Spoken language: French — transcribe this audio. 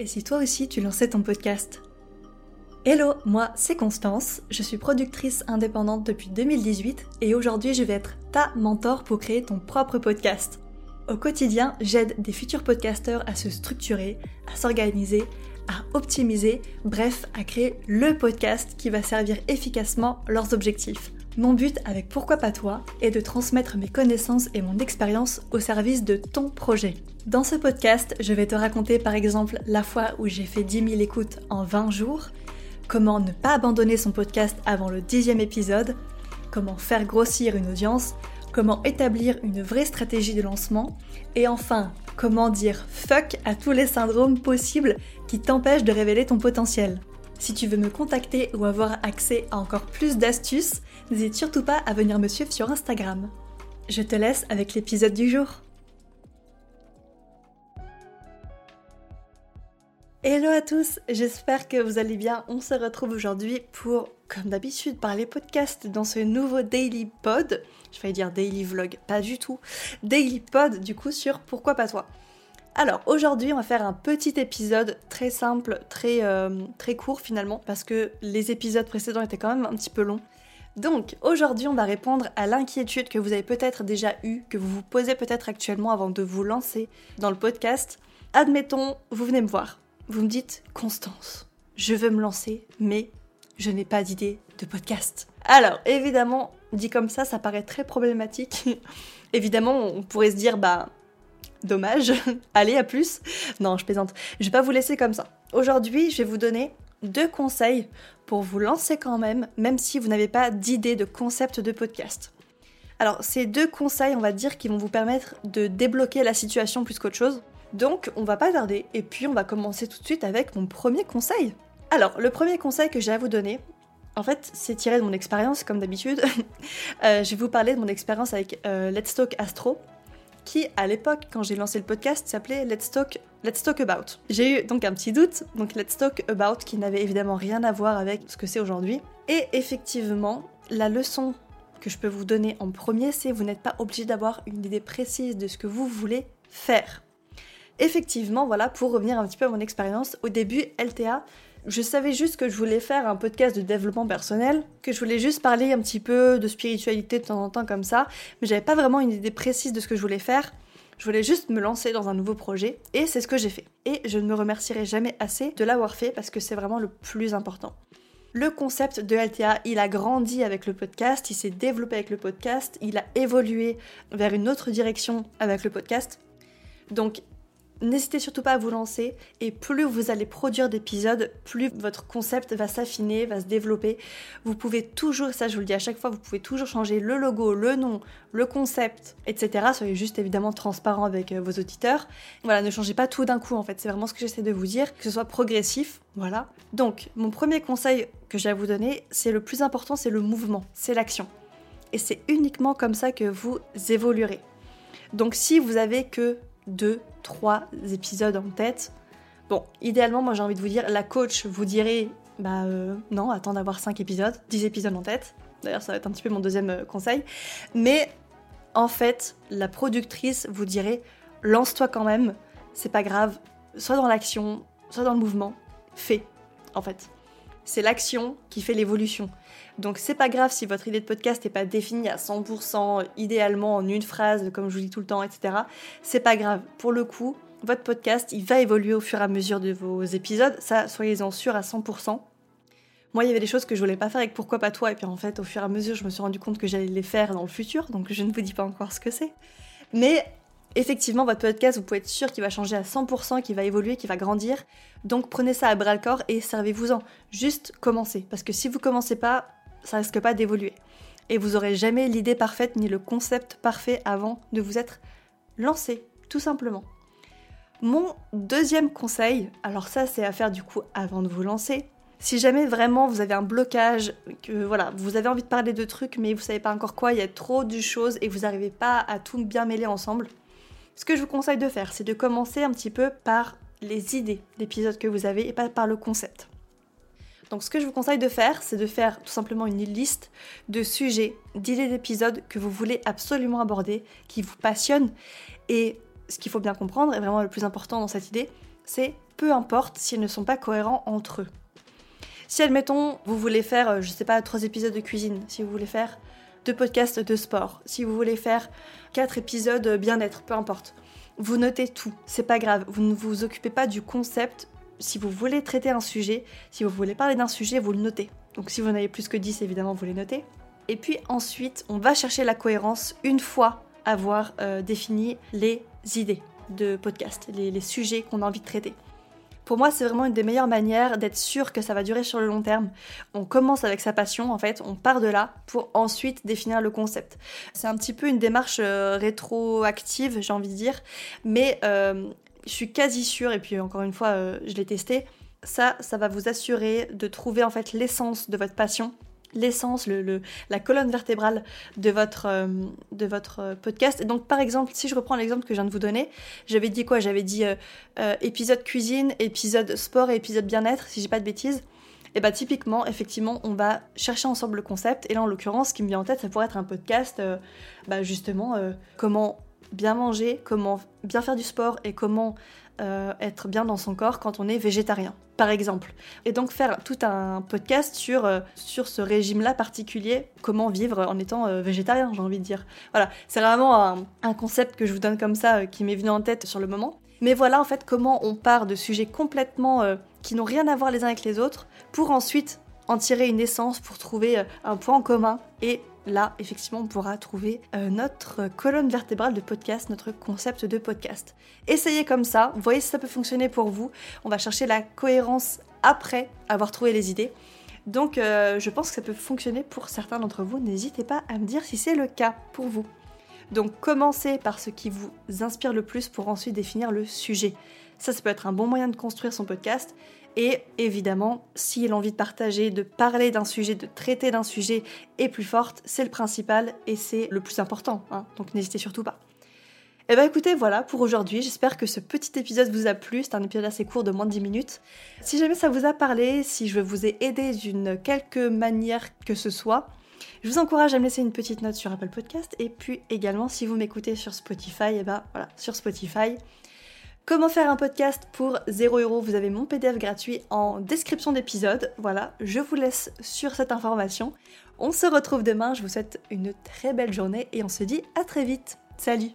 Et si toi aussi tu lançais ton podcast Hello, moi c'est Constance, je suis productrice indépendante depuis 2018 et aujourd'hui je vais être ta mentor pour créer ton propre podcast. Au quotidien, j'aide des futurs podcasteurs à se structurer, à s'organiser, à optimiser, bref, à créer le podcast qui va servir efficacement leurs objectifs. Mon but avec Pourquoi pas toi est de transmettre mes connaissances et mon expérience au service de ton projet. Dans ce podcast, je vais te raconter par exemple la fois où j'ai fait 10 000 écoutes en 20 jours, comment ne pas abandonner son podcast avant le dixième épisode, comment faire grossir une audience, comment établir une vraie stratégie de lancement, et enfin, comment dire fuck à tous les syndromes possibles qui t'empêchent de révéler ton potentiel. Si tu veux me contacter ou avoir accès à encore plus d'astuces, n'hésite surtout pas à venir me suivre sur Instagram. Je te laisse avec l'épisode du jour. Hello à tous, j'espère que vous allez bien. On se retrouve aujourd'hui pour, comme d'habitude, parler podcast dans ce nouveau Daily Pod. Je vais dire Daily Vlog, pas du tout. Daily Pod, du coup, sur Pourquoi pas toi alors aujourd'hui on va faire un petit épisode très simple, très, euh, très court finalement, parce que les épisodes précédents étaient quand même un petit peu longs. Donc aujourd'hui on va répondre à l'inquiétude que vous avez peut-être déjà eue, que vous vous posez peut-être actuellement avant de vous lancer dans le podcast. Admettons, vous venez me voir, vous me dites Constance, je veux me lancer, mais je n'ai pas d'idée de podcast. Alors évidemment, dit comme ça, ça paraît très problématique. évidemment, on pourrait se dire bah dommage, allez à plus. Non, je plaisante. Je vais pas vous laisser comme ça. Aujourd'hui, je vais vous donner deux conseils pour vous lancer quand même, même si vous n'avez pas d'idée de concept de podcast. Alors, ces deux conseils, on va dire, qui vont vous permettre de débloquer la situation plus qu'autre chose. Donc, on va pas tarder, et puis on va commencer tout de suite avec mon premier conseil. Alors, le premier conseil que j'ai à vous donner, en fait, c'est tiré de mon expérience, comme d'habitude. Euh, je vais vous parler de mon expérience avec euh, Let's Talk Astro, qui, à l'époque, quand j'ai lancé le podcast, s'appelait Let's Talk, Let's Talk About. J'ai eu donc un petit doute, donc Let's Talk About, qui n'avait évidemment rien à voir avec ce que c'est aujourd'hui. Et effectivement, la leçon que je peux vous donner en premier, c'est vous n'êtes pas obligé d'avoir une idée précise de ce que vous voulez faire. Effectivement, voilà, pour revenir un petit peu à mon expérience, au début, LTA, je savais juste que je voulais faire un podcast de développement personnel, que je voulais juste parler un petit peu de spiritualité de temps en temps comme ça, mais j'avais pas vraiment une idée précise de ce que je voulais faire. Je voulais juste me lancer dans un nouveau projet et c'est ce que j'ai fait. Et je ne me remercierai jamais assez de l'avoir fait parce que c'est vraiment le plus important. Le concept de LTA, il a grandi avec le podcast, il s'est développé avec le podcast, il a évolué vers une autre direction avec le podcast. Donc N'hésitez surtout pas à vous lancer et plus vous allez produire d'épisodes, plus votre concept va s'affiner, va se développer. Vous pouvez toujours, ça je vous le dis à chaque fois, vous pouvez toujours changer le logo, le nom, le concept, etc. Soyez juste évidemment transparent avec euh, vos auditeurs. Voilà, ne changez pas tout d'un coup en fait, c'est vraiment ce que j'essaie de vous dire, que ce soit progressif, voilà. Donc, mon premier conseil que j'ai à vous donner, c'est le plus important, c'est le mouvement, c'est l'action. Et c'est uniquement comme ça que vous évoluerez. Donc si vous avez que deux, trois épisodes en tête. Bon, idéalement, moi j'ai envie de vous dire, la coach vous dirait, bah euh, non, attends d'avoir cinq épisodes, dix épisodes en tête. D'ailleurs, ça va être un petit peu mon deuxième euh, conseil. Mais en fait, la productrice vous dirait, lance-toi quand même, c'est pas grave, soit dans l'action, soit dans le mouvement, fais, en fait. C'est l'action qui fait l'évolution. Donc c'est pas grave si votre idée de podcast n'est pas définie à 100%, idéalement en une phrase, comme je vous dis tout le temps, etc. C'est pas grave. Pour le coup, votre podcast, il va évoluer au fur et à mesure de vos épisodes. Ça, soyez-en sûrs à 100%. Moi, il y avait des choses que je voulais pas faire avec Pourquoi pas toi, et puis en fait, au fur et à mesure, je me suis rendu compte que j'allais les faire dans le futur, donc je ne vous dis pas encore ce que c'est. Mais effectivement, votre podcast, vous pouvez être sûr qu'il va changer à 100%, qu'il va évoluer, qu'il va grandir. Donc prenez ça à bras le corps et servez-vous-en. Juste commencez. Parce que si vous commencez pas, ça risque pas d'évoluer. Et vous aurez jamais l'idée parfaite ni le concept parfait avant de vous être lancé, tout simplement. Mon deuxième conseil, alors ça c'est à faire du coup avant de vous lancer. Si jamais vraiment vous avez un blocage, que voilà, vous avez envie de parler de trucs mais vous savez pas encore quoi, il y a trop de choses et vous n'arrivez pas à tout bien mêler ensemble, ce que je vous conseille de faire, c'est de commencer un petit peu par les idées d'épisodes que vous avez et pas par le concept. Donc ce que je vous conseille de faire, c'est de faire tout simplement une liste de sujets, d'idées d'épisodes que vous voulez absolument aborder, qui vous passionnent. Et ce qu'il faut bien comprendre, et vraiment le plus important dans cette idée, c'est peu importe s'ils ne sont pas cohérents entre eux. Si, admettons, vous voulez faire, euh, je sais pas, trois épisodes de cuisine, si vous voulez faire deux podcasts de sport, si vous voulez faire quatre épisodes bien-être, peu importe, vous notez tout, c'est pas grave, vous ne vous occupez pas du concept. Si vous voulez traiter un sujet, si vous voulez parler d'un sujet, vous le notez. Donc si vous en avez plus que 10, évidemment, vous les notez. Et puis ensuite, on va chercher la cohérence une fois avoir euh, défini les idées de podcast, les sujets qu'on a envie de traiter. Pour moi, c'est vraiment une des meilleures manières d'être sûr que ça va durer sur le long terme. On commence avec sa passion, en fait, on part de là pour ensuite définir le concept. C'est un petit peu une démarche euh, rétroactive, j'ai envie de dire, mais euh, je suis quasi sûre, et puis encore une fois, euh, je l'ai testé, ça, ça va vous assurer de trouver en fait l'essence de votre passion l'essence, le, la colonne vertébrale de votre, euh, de votre euh, podcast. Et donc, par exemple, si je reprends l'exemple que je viens de vous donner, j'avais dit quoi? J'avais dit euh, épisode cuisine, épisode sport et épisode bien-être, si j'ai pas de bêtises. Et bah typiquement, effectivement, on va chercher ensemble le concept. Et là, en l'occurrence, ce qui me vient en tête, ça pourrait être un podcast, bah, justement, comment bien manger, comment bien faire du sport et comment euh, être bien dans son corps quand on est végétarien, par exemple. Et donc faire tout un podcast sur, euh, sur ce régime-là particulier, comment vivre en étant euh, végétarien, j'ai envie de dire. Voilà, c'est vraiment un, concept que je vous donne comme ça, qui m'est venu en tête sur le moment. Mais voilà en fait comment on part de sujets complètement qui n'ont rien à voir les uns avec les autres, pour ensuite en tirer une essence, pour trouver un point en commun et là, effectivement, on pourra trouver euh, notre colonne vertébrale de podcast, notre concept de podcast. Essayez comme ça, voyez si ça peut fonctionner pour vous. On va chercher la cohérence après avoir trouvé les idées. Donc, euh, je pense que ça peut fonctionner pour certains d'entre vous. N'hésitez pas à me dire si c'est le cas pour vous. Donc, commencez par ce qui vous inspire le plus pour ensuite définir le sujet. Ça, ça peut être un bon moyen de construire son podcast. Et évidemment, si l'envie de partager, de parler d'un sujet, de traiter d'un sujet est plus forte, c'est le principal et c'est le plus important. Hein. donc n'hésitez surtout pas. Eh bien écoutez, voilà pour aujourd'hui. J'espère que ce petit épisode vous a plu. C'est un épisode assez court de moins de 10 minutes. Si jamais ça vous a parlé, si je vous ai aidé d'une quelque manière que ce soit, je vous encourage à me laisser une petite note sur Apple Podcast. Et puis également, si vous m'écoutez sur Spotify, eh ben voilà, sur Spotify, Comment faire un podcast pour 0€, Vous avez mon PDF gratuit en description d'épisode. Voilà, je vous laisse sur cette information. On se retrouve demain, je vous souhaite une très belle journée et on se dit à très vite. Salut